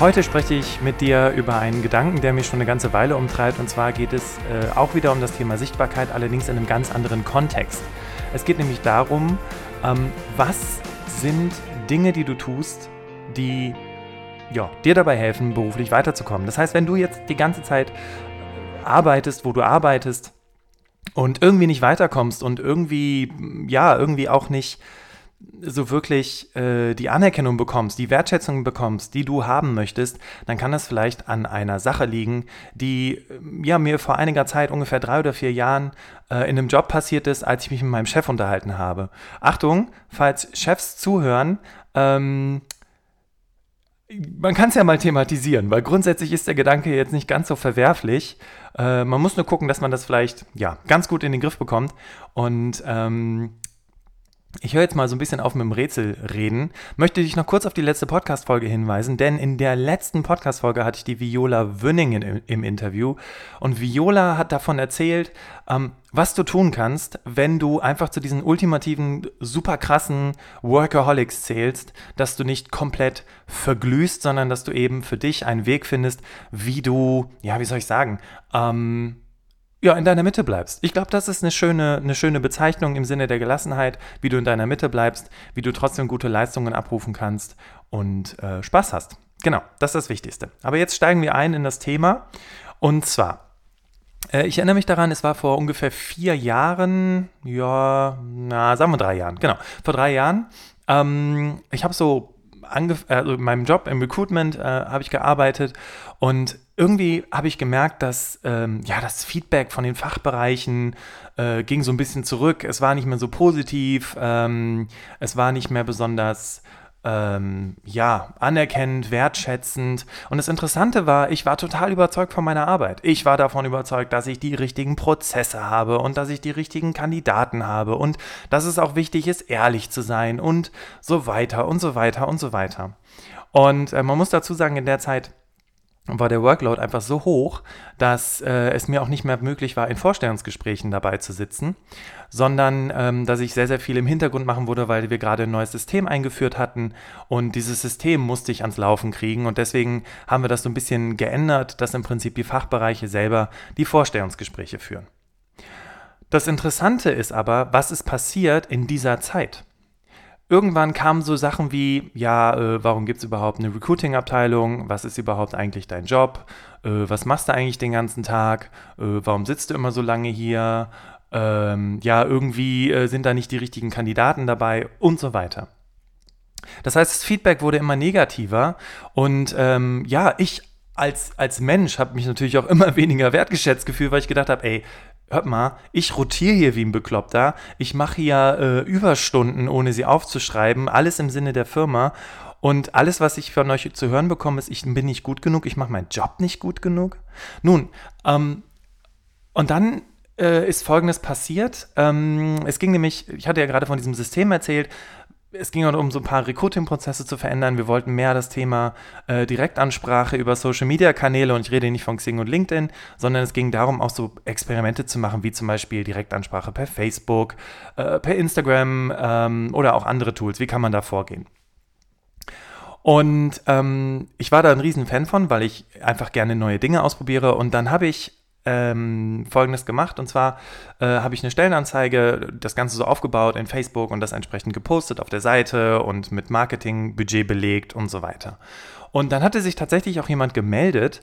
Heute spreche ich mit dir über einen Gedanken, der mich schon eine ganze Weile umtreibt. Und zwar geht es äh, auch wieder um das Thema Sichtbarkeit, allerdings in einem ganz anderen Kontext. Es geht nämlich darum, ähm, was sind Dinge, die du tust, die ja, dir dabei helfen, beruflich weiterzukommen. Das heißt, wenn du jetzt die ganze Zeit arbeitest, wo du arbeitest und irgendwie nicht weiterkommst und irgendwie, ja, irgendwie auch nicht so wirklich äh, die Anerkennung bekommst, die Wertschätzung bekommst, die du haben möchtest, dann kann das vielleicht an einer Sache liegen, die ja mir vor einiger Zeit, ungefähr drei oder vier Jahren, äh, in einem Job passiert ist, als ich mich mit meinem Chef unterhalten habe. Achtung, falls Chefs zuhören, ähm, man kann es ja mal thematisieren, weil grundsätzlich ist der Gedanke jetzt nicht ganz so verwerflich. Äh, man muss nur gucken, dass man das vielleicht ja ganz gut in den Griff bekommt. Und ähm, ich höre jetzt mal so ein bisschen auf mit dem Rätsel reden. Möchte dich noch kurz auf die letzte Podcast-Folge hinweisen, denn in der letzten Podcast-Folge hatte ich die Viola Wünningen im, im, Interview und Viola hat davon erzählt, ähm, was du tun kannst, wenn du einfach zu diesen ultimativen, super krassen Workaholics zählst, dass du nicht komplett verglühst, sondern dass du eben für dich einen Weg findest, wie du, ja, wie soll ich sagen, ähm, ja, in deiner Mitte bleibst. Ich glaube, das ist eine schöne, eine schöne Bezeichnung im Sinne der Gelassenheit, wie du in deiner Mitte bleibst, wie du trotzdem gute Leistungen abrufen kannst und äh, Spaß hast. Genau, das ist das Wichtigste. Aber jetzt steigen wir ein in das Thema. Und zwar, äh, ich erinnere mich daran, es war vor ungefähr vier Jahren, ja, na, sagen wir drei Jahren, genau, vor drei Jahren. Ähm, ich habe so also in meinem Job im Recruitment äh, habe ich gearbeitet und irgendwie habe ich gemerkt, dass ähm, ja das Feedback von den Fachbereichen äh, ging so ein bisschen zurück. Es war nicht mehr so positiv, ähm, es war nicht mehr besonders ähm, ja, anerkennend, wertschätzend. Und das Interessante war, ich war total überzeugt von meiner Arbeit. Ich war davon überzeugt, dass ich die richtigen Prozesse habe und dass ich die richtigen Kandidaten habe und dass es auch wichtig ist, ehrlich zu sein und so weiter und so weiter und so weiter. Und äh, man muss dazu sagen, in der Zeit war der Workload einfach so hoch, dass äh, es mir auch nicht mehr möglich war, in Vorstellungsgesprächen dabei zu sitzen, sondern ähm, dass ich sehr, sehr viel im Hintergrund machen wurde, weil wir gerade ein neues System eingeführt hatten und dieses System musste ich ans Laufen kriegen und deswegen haben wir das so ein bisschen geändert, dass im Prinzip die Fachbereiche selber die Vorstellungsgespräche führen. Das Interessante ist aber, was ist passiert in dieser Zeit? Irgendwann kamen so Sachen wie, ja, äh, warum gibt es überhaupt eine Recruiting-Abteilung? Was ist überhaupt eigentlich dein Job? Äh, was machst du eigentlich den ganzen Tag? Äh, warum sitzt du immer so lange hier? Ähm, ja, irgendwie äh, sind da nicht die richtigen Kandidaten dabei und so weiter. Das heißt, das Feedback wurde immer negativer und ähm, ja, ich als, als Mensch habe mich natürlich auch immer weniger wertgeschätzt gefühlt, weil ich gedacht habe, ey, hört mal, ich rotiere hier wie ein Bekloppter, ich mache hier äh, Überstunden, ohne sie aufzuschreiben, alles im Sinne der Firma. Und alles, was ich von euch zu hören bekomme, ist, ich bin nicht gut genug, ich mache meinen Job nicht gut genug. Nun, ähm, und dann äh, ist Folgendes passiert. Ähm, es ging nämlich, ich hatte ja gerade von diesem System erzählt, es ging um so ein paar Recruiting-Prozesse zu verändern. Wir wollten mehr das Thema äh, Direktansprache über Social-Media-Kanäle und ich rede nicht von Xing und LinkedIn, sondern es ging darum, auch so Experimente zu machen, wie zum Beispiel Direktansprache per Facebook, äh, per Instagram ähm, oder auch andere Tools. Wie kann man da vorgehen? Und ähm, ich war da ein riesen Fan von, weil ich einfach gerne neue Dinge ausprobiere. Und dann habe ich ähm, Folgendes gemacht. Und zwar äh, habe ich eine Stellenanzeige, das Ganze so aufgebaut in Facebook und das entsprechend gepostet auf der Seite und mit Marketingbudget belegt und so weiter. Und dann hatte sich tatsächlich auch jemand gemeldet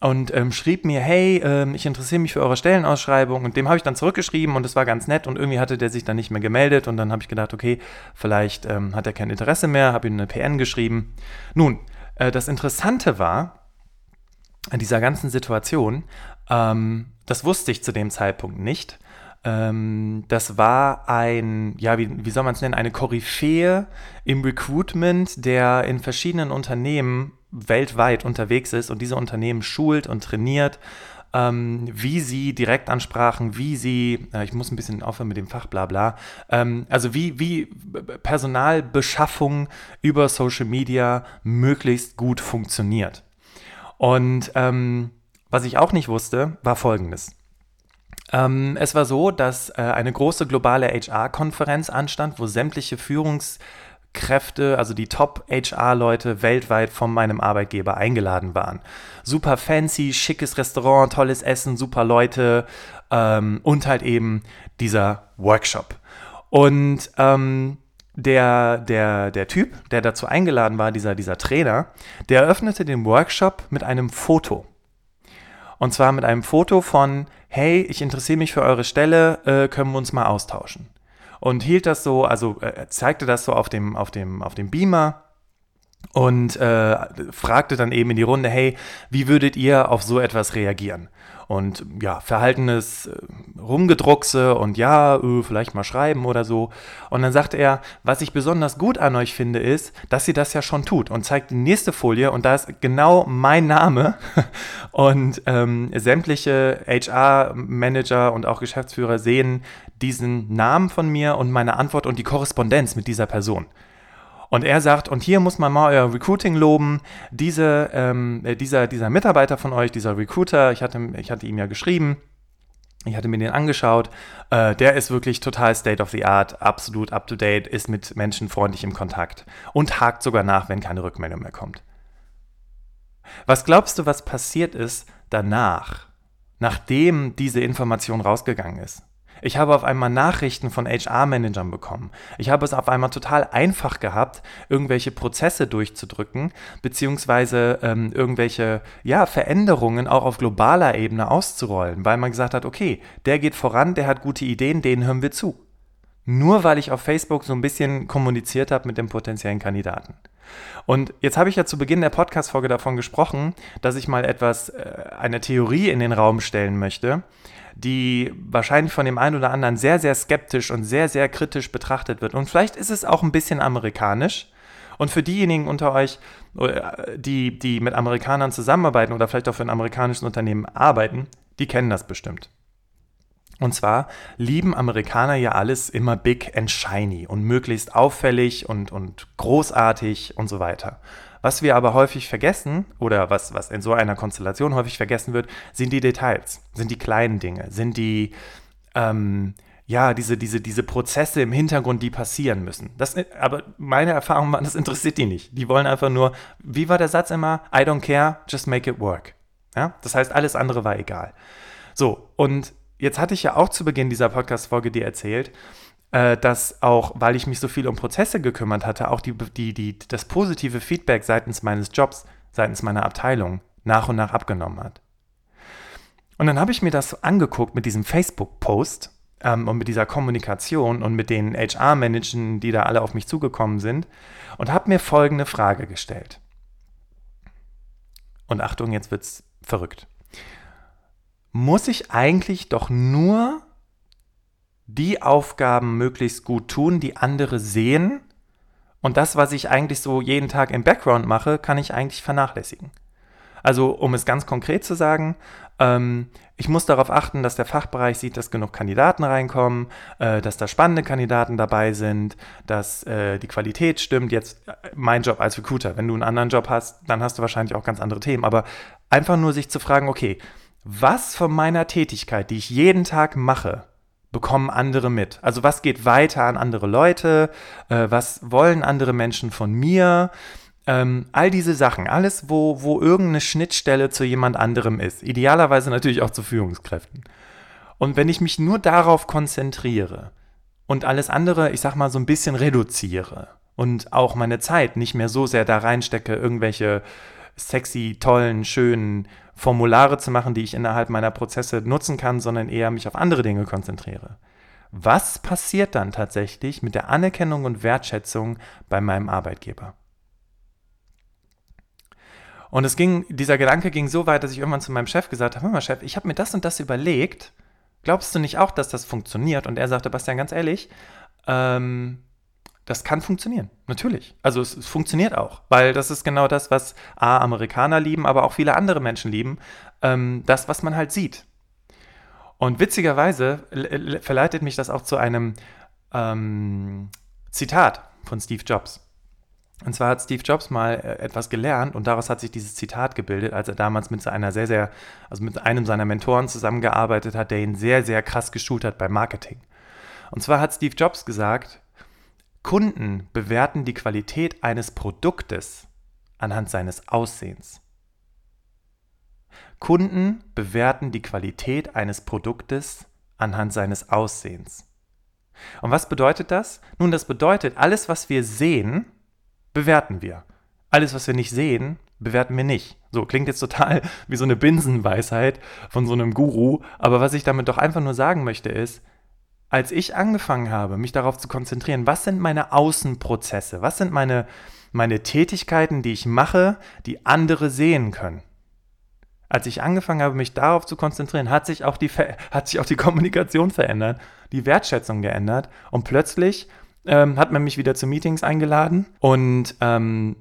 und ähm, schrieb mir, hey, ähm, ich interessiere mich für eure Stellenausschreibung und dem habe ich dann zurückgeschrieben und es war ganz nett und irgendwie hatte der sich dann nicht mehr gemeldet und dann habe ich gedacht, okay, vielleicht ähm, hat er kein Interesse mehr, habe ihm eine PN geschrieben. Nun, äh, das Interessante war an dieser ganzen Situation, ähm, das wusste ich zu dem Zeitpunkt nicht. Ähm, das war ein, ja, wie, wie soll man es nennen, eine Koryphäe im Recruitment, der in verschiedenen Unternehmen weltweit unterwegs ist und diese Unternehmen schult und trainiert ähm, wie sie Direktansprachen, wie sie, äh, ich muss ein bisschen aufhören mit dem Fach, bla bla, ähm, also wie, wie Personalbeschaffung über Social Media möglichst gut funktioniert. Und ähm, was ich auch nicht wusste, war folgendes. Ähm, es war so, dass äh, eine große globale HR-Konferenz anstand, wo sämtliche Führungs- Kräfte, also die Top-HR-Leute weltweit von meinem Arbeitgeber eingeladen waren. Super fancy, schickes Restaurant, tolles Essen, super Leute ähm, und halt eben dieser Workshop. Und ähm, der, der, der Typ, der dazu eingeladen war, dieser, dieser Trainer, der eröffnete den Workshop mit einem Foto. Und zwar mit einem Foto von, hey, ich interessiere mich für eure Stelle, äh, können wir uns mal austauschen und hielt das so, also äh, zeigte das so auf dem, auf dem, auf dem Beamer und äh, fragte dann eben in die Runde, hey, wie würdet ihr auf so etwas reagieren? Und ja, verhaltenes äh, Rumgedruckse und ja, äh, vielleicht mal schreiben oder so. Und dann sagte er, was ich besonders gut an euch finde, ist, dass sie das ja schon tut und zeigt die nächste Folie und da ist genau mein Name und ähm, sämtliche HR-Manager und auch Geschäftsführer sehen diesen Namen von mir und meine Antwort und die Korrespondenz mit dieser Person. Und er sagt, und hier muss man mal euer Recruiting loben. Diese, ähm, äh, dieser, dieser Mitarbeiter von euch, dieser Recruiter, ich hatte, ich hatte ihm ja geschrieben, ich hatte mir den angeschaut, äh, der ist wirklich total state of the art, absolut up to date, ist mit Menschen freundlich im Kontakt und hakt sogar nach, wenn keine Rückmeldung mehr kommt. Was glaubst du, was passiert ist danach, nachdem diese Information rausgegangen ist? Ich habe auf einmal Nachrichten von HR-Managern bekommen. Ich habe es auf einmal total einfach gehabt, irgendwelche Prozesse durchzudrücken, beziehungsweise ähm, irgendwelche ja, Veränderungen auch auf globaler Ebene auszurollen, weil man gesagt hat, okay, der geht voran, der hat gute Ideen, denen hören wir zu. Nur weil ich auf Facebook so ein bisschen kommuniziert habe mit dem potenziellen Kandidaten. Und jetzt habe ich ja zu Beginn der Podcast-Folge davon gesprochen, dass ich mal etwas, äh, eine Theorie in den Raum stellen möchte, die wahrscheinlich von dem einen oder anderen sehr, sehr skeptisch und sehr, sehr kritisch betrachtet wird. Und vielleicht ist es auch ein bisschen amerikanisch. Und für diejenigen unter euch, äh, die, die mit Amerikanern zusammenarbeiten oder vielleicht auch für ein amerikanisches Unternehmen arbeiten, die kennen das bestimmt. Und zwar lieben Amerikaner ja alles immer big and shiny und möglichst auffällig und, und großartig und so weiter. Was wir aber häufig vergessen oder was, was in so einer Konstellation häufig vergessen wird, sind die Details, sind die kleinen Dinge, sind die, ähm, ja, diese, diese, diese Prozesse im Hintergrund, die passieren müssen. Das, aber meine Erfahrung war, das interessiert die nicht. Die wollen einfach nur, wie war der Satz immer? I don't care, just make it work. Ja? Das heißt, alles andere war egal. So, und jetzt hatte ich ja auch zu Beginn dieser Podcast-Folge dir erzählt, äh, dass auch, weil ich mich so viel um Prozesse gekümmert hatte, auch die, die, die, das positive Feedback seitens meines Jobs, seitens meiner Abteilung nach und nach abgenommen hat. Und dann habe ich mir das angeguckt mit diesem Facebook-Post ähm, und mit dieser Kommunikation und mit den HR-Managern, die da alle auf mich zugekommen sind und habe mir folgende Frage gestellt. Und Achtung, jetzt wird es verrückt. Muss ich eigentlich doch nur die Aufgaben möglichst gut tun, die andere sehen. Und das, was ich eigentlich so jeden Tag im Background mache, kann ich eigentlich vernachlässigen. Also, um es ganz konkret zu sagen, ähm, ich muss darauf achten, dass der Fachbereich sieht, dass genug Kandidaten reinkommen, äh, dass da spannende Kandidaten dabei sind, dass äh, die Qualität stimmt. Jetzt äh, mein Job als Recruiter. Wenn du einen anderen Job hast, dann hast du wahrscheinlich auch ganz andere Themen. Aber einfach nur sich zu fragen, okay, was von meiner Tätigkeit, die ich jeden Tag mache, bekommen andere mit? Also was geht weiter an andere Leute? Äh, was wollen andere Menschen von mir? Ähm, all diese Sachen, alles, wo, wo irgendeine Schnittstelle zu jemand anderem ist. Idealerweise natürlich auch zu Führungskräften. Und wenn ich mich nur darauf konzentriere und alles andere, ich sag mal, so ein bisschen reduziere und auch meine Zeit nicht mehr so sehr da reinstecke, irgendwelche sexy, tollen, schönen Formulare zu machen, die ich innerhalb meiner Prozesse nutzen kann, sondern eher mich auf andere Dinge konzentriere. Was passiert dann tatsächlich mit der Anerkennung und Wertschätzung bei meinem Arbeitgeber? Und es ging, dieser Gedanke ging so weit, dass ich irgendwann zu meinem Chef gesagt habe: Hör mal, Chef, ich habe mir das und das überlegt. Glaubst du nicht auch, dass das funktioniert? Und er sagte, Bastian, ganz ehrlich, ähm, das kann funktionieren, natürlich. Also es, es, funktioniert auch, weil das ist genau das, was A, Amerikaner lieben, aber auch viele andere Menschen lieben, ähm, das, was man halt sieht. Und witzigerweise verleitet mich das auch zu einem ähm, Zitat von Steve Jobs. Und zwar hat Steve Jobs mal äh, etwas gelernt und daraus hat sich dieses Zitat gebildet, als er damals mit einer sehr, sehr, also mit einem seiner Mentoren zusammengearbeitet hat, der ihn sehr, sehr krass geschult hat beim Marketing. Und zwar hat Steve Jobs gesagt, Kunden bewerten die Qualität eines Produktes anhand seines Aussehens. Kunden bewerten die Qualität eines Produktes anhand seines Aussehens. Und was bedeutet das? Nun, das bedeutet, alles, was wir sehen, bewerten wir. Alles, was wir nicht sehen, bewerten wir nicht. So, klingt jetzt total wie so eine Binsenweisheit von so einem Guru, aber was ich damit doch einfach nur sagen möchte ist, als ich angefangen habe, mich darauf zu konzentrieren, was sind meine Außenprozesse, was sind meine, meine Tätigkeiten, die ich mache, die andere sehen können. Als ich angefangen habe, mich darauf zu konzentrieren, hat sich auch die, hat sich auch die Kommunikation verändert, die Wertschätzung geändert und plötzlich ähm, hat man mich wieder zu Meetings eingeladen und ähm,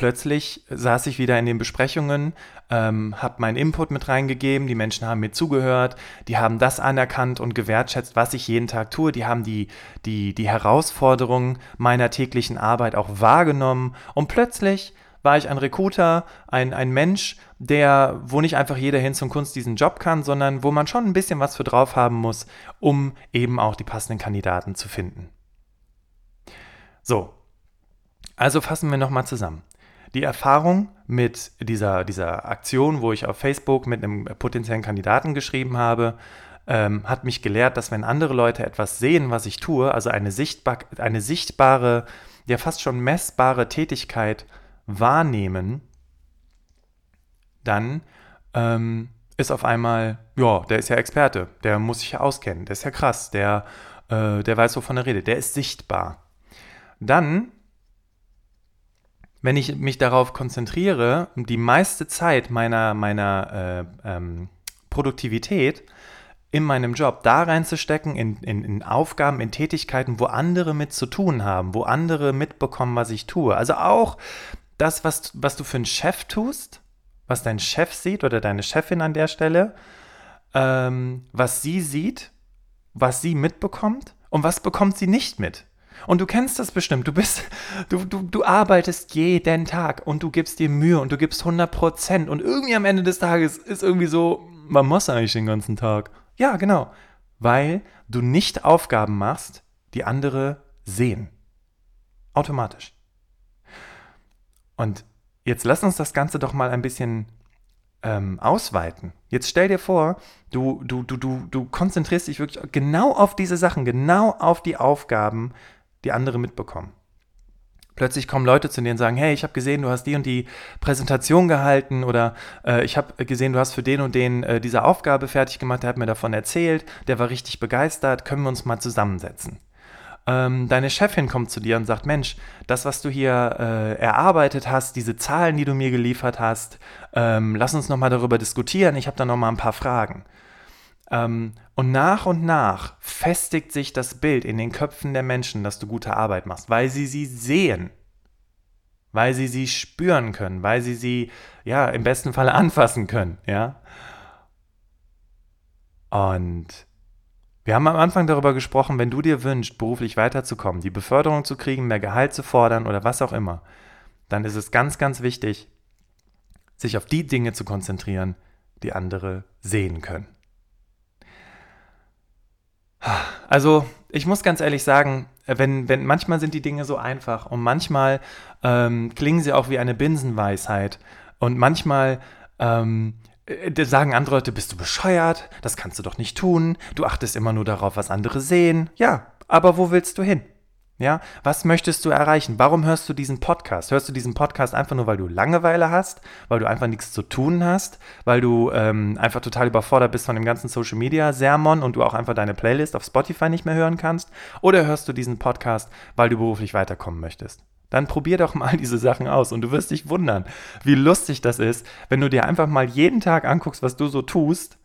plötzlich saß ich wieder in den Besprechungen, ähm, habe meinen Input mit reingegeben, die Menschen haben mir zugehört, die haben das anerkannt und gewertschätzt, was ich jeden Tag tue, die haben die, die, die Herausforderungen meiner täglichen Arbeit auch wahrgenommen und plötzlich war ich ein Recruiter, ein, ein Mensch, der, wo nicht einfach jeder hin zum Kunst diesen Job kann, sondern wo man schon ein bisschen was für drauf haben muss, um eben auch die passenden Kandidaten zu finden. So, also fassen wir nochmal zusammen. Die Erfahrung mit dieser, dieser Aktion, wo ich auf Facebook mit einem potenziellen Kandidaten geschrieben habe, ähm, hat mich gelehrt, dass wenn andere Leute etwas sehen, was ich tue, also eine, sichtbar, eine sichtbare, ja fast schon messbare Tätigkeit wahrnehmen, dann ähm, ist auf einmal, ja, der ist ja Experte, der muss sich ja auskennen, der ist ja krass, der, äh, der weiß, wovon er redet, der ist sichtbar. Dann, wenn ich mich darauf konzentriere, die meiste Zeit meiner, meiner äh, ähm, Produktivität in meinem Job da reinzustecken, in, in, in, Aufgaben, in Tätigkeiten, wo andere mit zu tun haben, wo andere mitbekommen, was ich tue. Also auch das, was, was du für einen Chef tust, was dein Chef sieht oder deine Chefin an der Stelle, ähm, was sie sieht, was sie mitbekommt und was bekommt sie nicht mit. Und du kennst das bestimmt. Du bist, du, du, du arbeitest jeden Tag und du gibst dir Mühe und du gibst 100 Prozent und irgendwie am Ende des Tages ist irgendwie so, man muss eigentlich den ganzen Tag. Ja, genau. Weil du nicht Aufgaben machst, die andere sehen. Automatisch. Und jetzt lass uns das Ganze doch mal ein bisschen ähm, ausweiten. Jetzt stell dir vor, du, du, du, du, du konzentrierst dich wirklich genau auf diese Sachen, genau auf die Aufgaben, die andere mitbekommen. Plötzlich kommen Leute zu dir und sagen, hey, ich habe gesehen, du hast die und die Präsentation gehalten oder äh, ich habe gesehen, du hast für den und den äh, diese Aufgabe fertig gemacht, der hat mir davon erzählt, der war richtig begeistert, können wir uns mal zusammensetzen. Ähm, deine Chefin kommt zu dir und sagt, Mensch, das, was du hier äh, erarbeitet hast, diese Zahlen, die du mir geliefert hast, ähm, lass uns nochmal darüber diskutieren, ich habe da nochmal ein paar Fragen. Ähm, und nach und nach festigt sich das Bild in den Köpfen der Menschen, dass du gute Arbeit machst, weil sie sie sehen, weil sie sie spüren können, weil sie sie, ja, im besten Falle anfassen können, ja. Und wir haben am Anfang darüber gesprochen, wenn du dir wünschst, beruflich weiterzukommen, die Beförderung zu kriegen, mehr Gehalt zu fordern oder was auch immer, dann ist es ganz, ganz wichtig, sich auf die Dinge zu konzentrieren, die andere sehen können. Also, ich muss ganz ehrlich sagen, wenn, wenn manchmal sind die Dinge so einfach und manchmal ähm, klingen sie auch wie eine Binsenweisheit und manchmal ähm, äh, sagen andere Leute, bist du bescheuert? Das kannst du doch nicht tun. Du achtest immer nur darauf, was andere sehen. Ja, aber wo willst du hin? Ja, was möchtest du erreichen? Warum hörst du diesen Podcast? Hörst du diesen Podcast einfach nur, weil du Langeweile hast, weil du einfach nichts zu tun hast, weil du ähm, einfach total überfordert bist von dem ganzen Social Media Sermon und du auch einfach deine Playlist auf Spotify nicht mehr hören kannst? Oder hörst du diesen Podcast, weil du beruflich weiterkommen möchtest? Dann probier doch mal diese Sachen aus und du wirst dich wundern, wie lustig das ist, wenn du dir einfach mal jeden Tag anguckst, was du so tust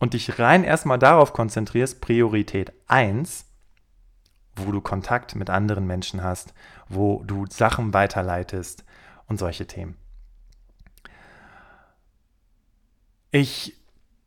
und dich rein erstmal darauf konzentrierst, Priorität 1, wo du Kontakt mit anderen Menschen hast, wo du Sachen weiterleitest und solche Themen. Ich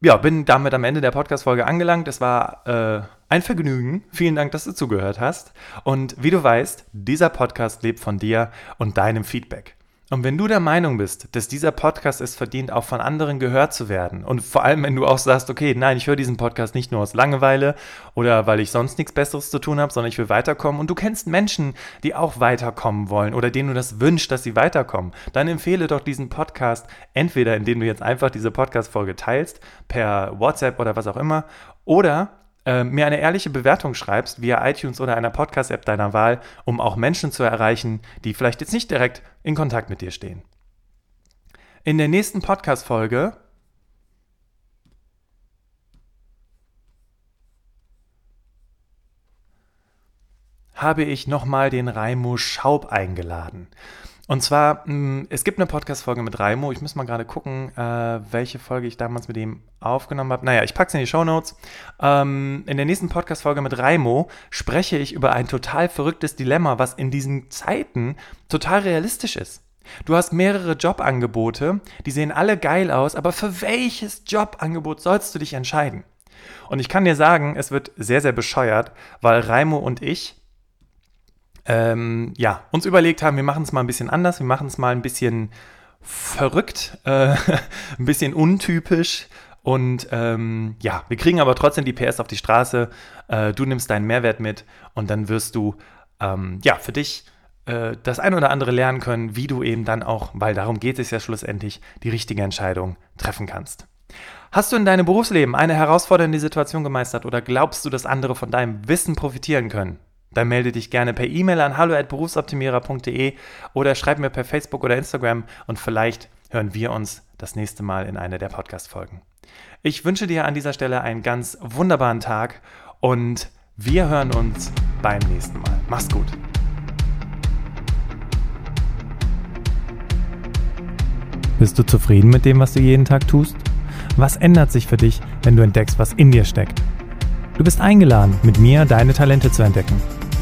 ja, bin damit am Ende der Podcast-Folge angelangt. Es war äh, ein Vergnügen. Vielen Dank, dass du zugehört hast. Und wie du weißt, dieser Podcast lebt von dir und deinem Feedback. Und wenn du der Meinung bist, dass dieser Podcast es verdient, auch von anderen gehört zu werden, und vor allem, wenn du auch sagst, okay, nein, ich höre diesen Podcast nicht nur aus Langeweile oder weil ich sonst nichts Besseres zu tun habe, sondern ich will weiterkommen, und du kennst Menschen, die auch weiterkommen wollen oder denen du das wünschst, dass sie weiterkommen, dann empfehle doch diesen Podcast entweder, indem du jetzt einfach diese Podcast-Folge teilst, per WhatsApp oder was auch immer, oder äh, mir eine ehrliche Bewertung schreibst via iTunes oder einer Podcast-App deiner Wahl, um auch Menschen zu erreichen, die vielleicht jetzt nicht direkt in Kontakt mit dir stehen. In der nächsten Podcast-Folge habe ich nochmal den Raimo Schaub eingeladen. Und zwar, hm, es gibt eine Podcast-Folge mit Raimo. Ich muss mal gerade gucken, äh, welche Folge ich damals mit ihm aufgenommen habe. Naja, ich packe es in die Show Notes. Ähm, in der nächsten Podcast-Folge mit Raimo spreche ich über ein total verrücktes Dilemma, was in diesen Zeiten total realistisch ist. Du hast mehrere Jobangebote, die sehen alle geil aus, aber für welches Jobangebot sollst du dich entscheiden? Und ich kann dir sagen, es wird sehr, sehr bescheuert, weil Raimo und ich ähm, ja, uns überlegt haben, wir machen es mal ein bisschen anders, wir machen es mal ein bisschen verrückt, äh, ein bisschen untypisch. Und ähm, ja, wir kriegen aber trotzdem die PS auf die Straße. Äh, du nimmst deinen Mehrwert mit und dann wirst du ähm, ja für dich äh, das ein oder andere lernen können, wie du eben dann auch, weil darum geht es ja schlussendlich, die richtige Entscheidung treffen kannst. Hast du in deinem Berufsleben eine herausfordernde Situation gemeistert oder glaubst du, dass andere von deinem Wissen profitieren können? Dann melde dich gerne per E-Mail an hallo@berufsoptimierer.de oder schreib mir per Facebook oder Instagram und vielleicht hören wir uns das nächste Mal in einer der Podcast-Folgen. Ich wünsche dir an dieser Stelle einen ganz wunderbaren Tag und wir hören uns beim nächsten Mal. Mach's gut. Bist du zufrieden mit dem, was du jeden Tag tust? Was ändert sich für dich, wenn du entdeckst, was in dir steckt? Du bist eingeladen, mit mir deine Talente zu entdecken.